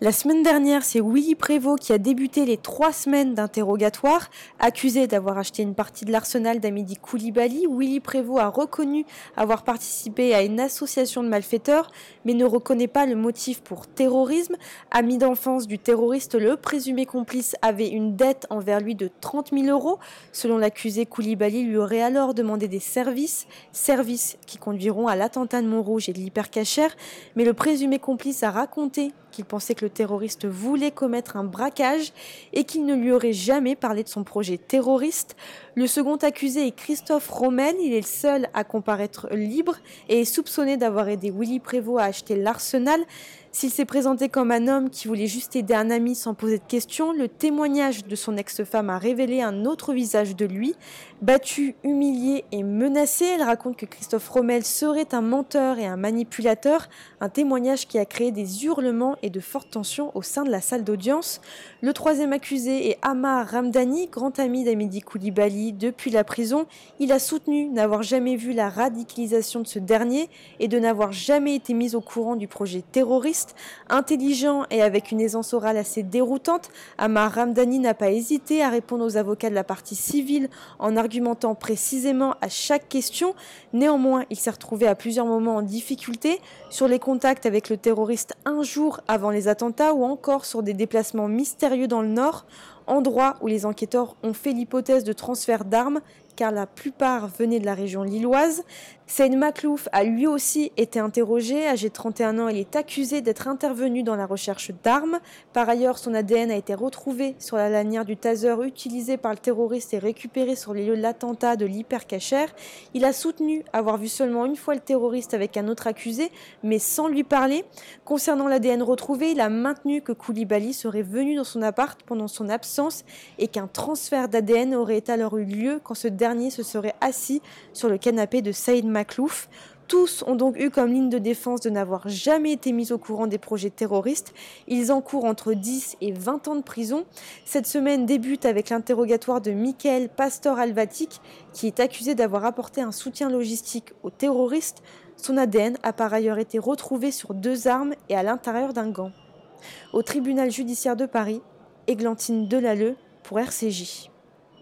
La semaine dernière, c'est Willy Prévost qui a débuté les trois semaines d'interrogatoire. Accusé d'avoir acheté une partie de l'arsenal d'Amédi Koulibaly, Willy Prévost a reconnu avoir participé à une association de malfaiteurs, mais ne reconnaît pas le motif pour terrorisme. Ami d'enfance du terroriste, le présumé complice avait une dette envers lui de 30 000 euros. Selon l'accusé, Koulibaly lui aurait alors demandé des services, services qui conduiront à l'attentat de Montrouge et de l'hypercachère, mais le présumé complice a raconté qu'il pensait que le terroriste voulait commettre un braquage et qu'il ne lui aurait jamais parlé de son projet terroriste. Le second accusé est Christophe Rommel, il est le seul à comparaître libre et est soupçonné d'avoir aidé Willy Prévost à acheter l'arsenal. S'il s'est présenté comme un homme qui voulait juste aider un ami sans poser de questions, le témoignage de son ex-femme a révélé un autre visage de lui. Battu, humilié et menacé, elle raconte que Christophe Rommel serait un menteur et un manipulateur, un témoignage qui a créé des hurlements et de fortes tensions au sein de la salle d'audience. Le troisième accusé est Amar Ramdani, grand ami d'Amidi Koulibaly depuis la prison. Il a soutenu n'avoir jamais vu la radicalisation de ce dernier et de n'avoir jamais été mis au courant du projet terroriste intelligent et avec une aisance orale assez déroutante, Amar Ramdani n'a pas hésité à répondre aux avocats de la partie civile en argumentant précisément à chaque question. Néanmoins, il s'est retrouvé à plusieurs moments en difficulté sur les contacts avec le terroriste un jour avant les attentats ou encore sur des déplacements mystérieux dans le nord endroit où les enquêteurs ont fait l'hypothèse de transfert d'armes car la plupart venaient de la région lilloise. Saïd Maklouf a lui aussi été interrogé. Âgé de 31 ans, il est accusé d'être intervenu dans la recherche d'armes. Par ailleurs, son ADN a été retrouvé sur la lanière du taser utilisé par le terroriste et récupéré sur les lieux de l'attentat de l'hypercachère. Il a soutenu avoir vu seulement une fois le terroriste avec un autre accusé, mais sans lui parler. Concernant l'ADN retrouvé, il a maintenu que Koulibaly serait venu dans son appart pendant son absence et qu'un transfert d'ADN aurait alors eu lieu quand ce se serait assis sur le canapé de Saïd Maklouf. Tous ont donc eu comme ligne de défense de n'avoir jamais été mis au courant des projets terroristes. Ils encourent entre 10 et 20 ans de prison. Cette semaine débute avec l'interrogatoire de Michael Pastor Alvatic, qui est accusé d'avoir apporté un soutien logistique aux terroristes. Son ADN a par ailleurs été retrouvé sur deux armes et à l'intérieur d'un gant. Au tribunal judiciaire de Paris, Églantine Delalleux pour RCJ.